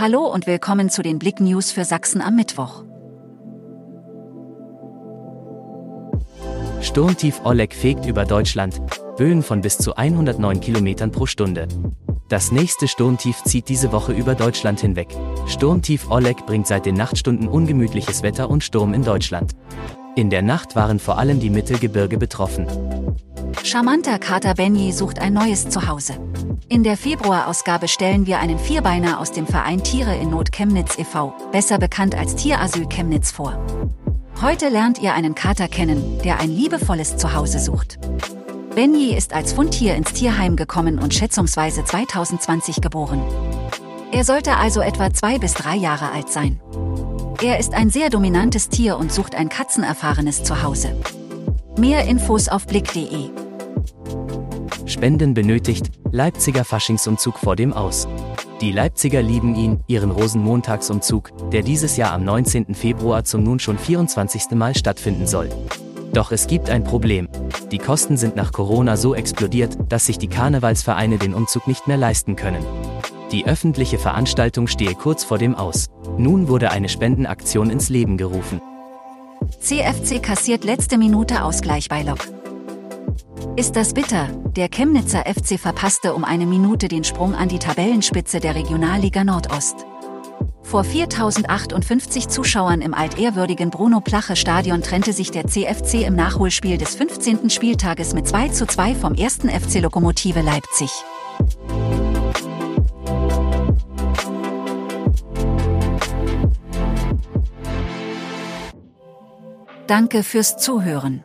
Hallo und willkommen zu den Blick News für Sachsen am Mittwoch. Sturmtief Oleg fegt über Deutschland, Böen von bis zu 109 km pro Stunde. Das nächste Sturmtief zieht diese Woche über Deutschland hinweg. Sturmtief Oleg bringt seit den Nachtstunden ungemütliches Wetter und Sturm in Deutschland. In der Nacht waren vor allem die Mittelgebirge betroffen. Charmanter Kater Benny sucht ein neues Zuhause. In der Februarausgabe stellen wir einen Vierbeiner aus dem Verein Tiere in Not Chemnitz e.V., besser bekannt als Tierasyl Chemnitz vor. Heute lernt ihr einen Kater kennen, der ein liebevolles Zuhause sucht. Benny ist als Fundtier ins Tierheim gekommen und schätzungsweise 2020 geboren. Er sollte also etwa zwei bis drei Jahre alt sein. Er ist ein sehr dominantes Tier und sucht ein katzenerfahrenes Zuhause. Mehr Infos auf blick.de. Spenden benötigt, Leipziger Faschingsumzug vor dem Aus. Die Leipziger lieben ihn, ihren Rosenmontagsumzug, der dieses Jahr am 19. Februar zum nun schon 24. Mal stattfinden soll. Doch es gibt ein Problem. Die Kosten sind nach Corona so explodiert, dass sich die Karnevalsvereine den Umzug nicht mehr leisten können. Die öffentliche Veranstaltung stehe kurz vor dem Aus. Nun wurde eine Spendenaktion ins Leben gerufen. CFC kassiert letzte Minute Ausgleich bei Lok. Ist das bitter? Der Chemnitzer FC verpasste um eine Minute den Sprung an die Tabellenspitze der Regionalliga Nordost. Vor 4058 Zuschauern im altehrwürdigen Bruno-Plache-Stadion trennte sich der CFC im Nachholspiel des 15. Spieltages mit 2 zu 2 vom 1. FC Lokomotive Leipzig. Danke fürs Zuhören.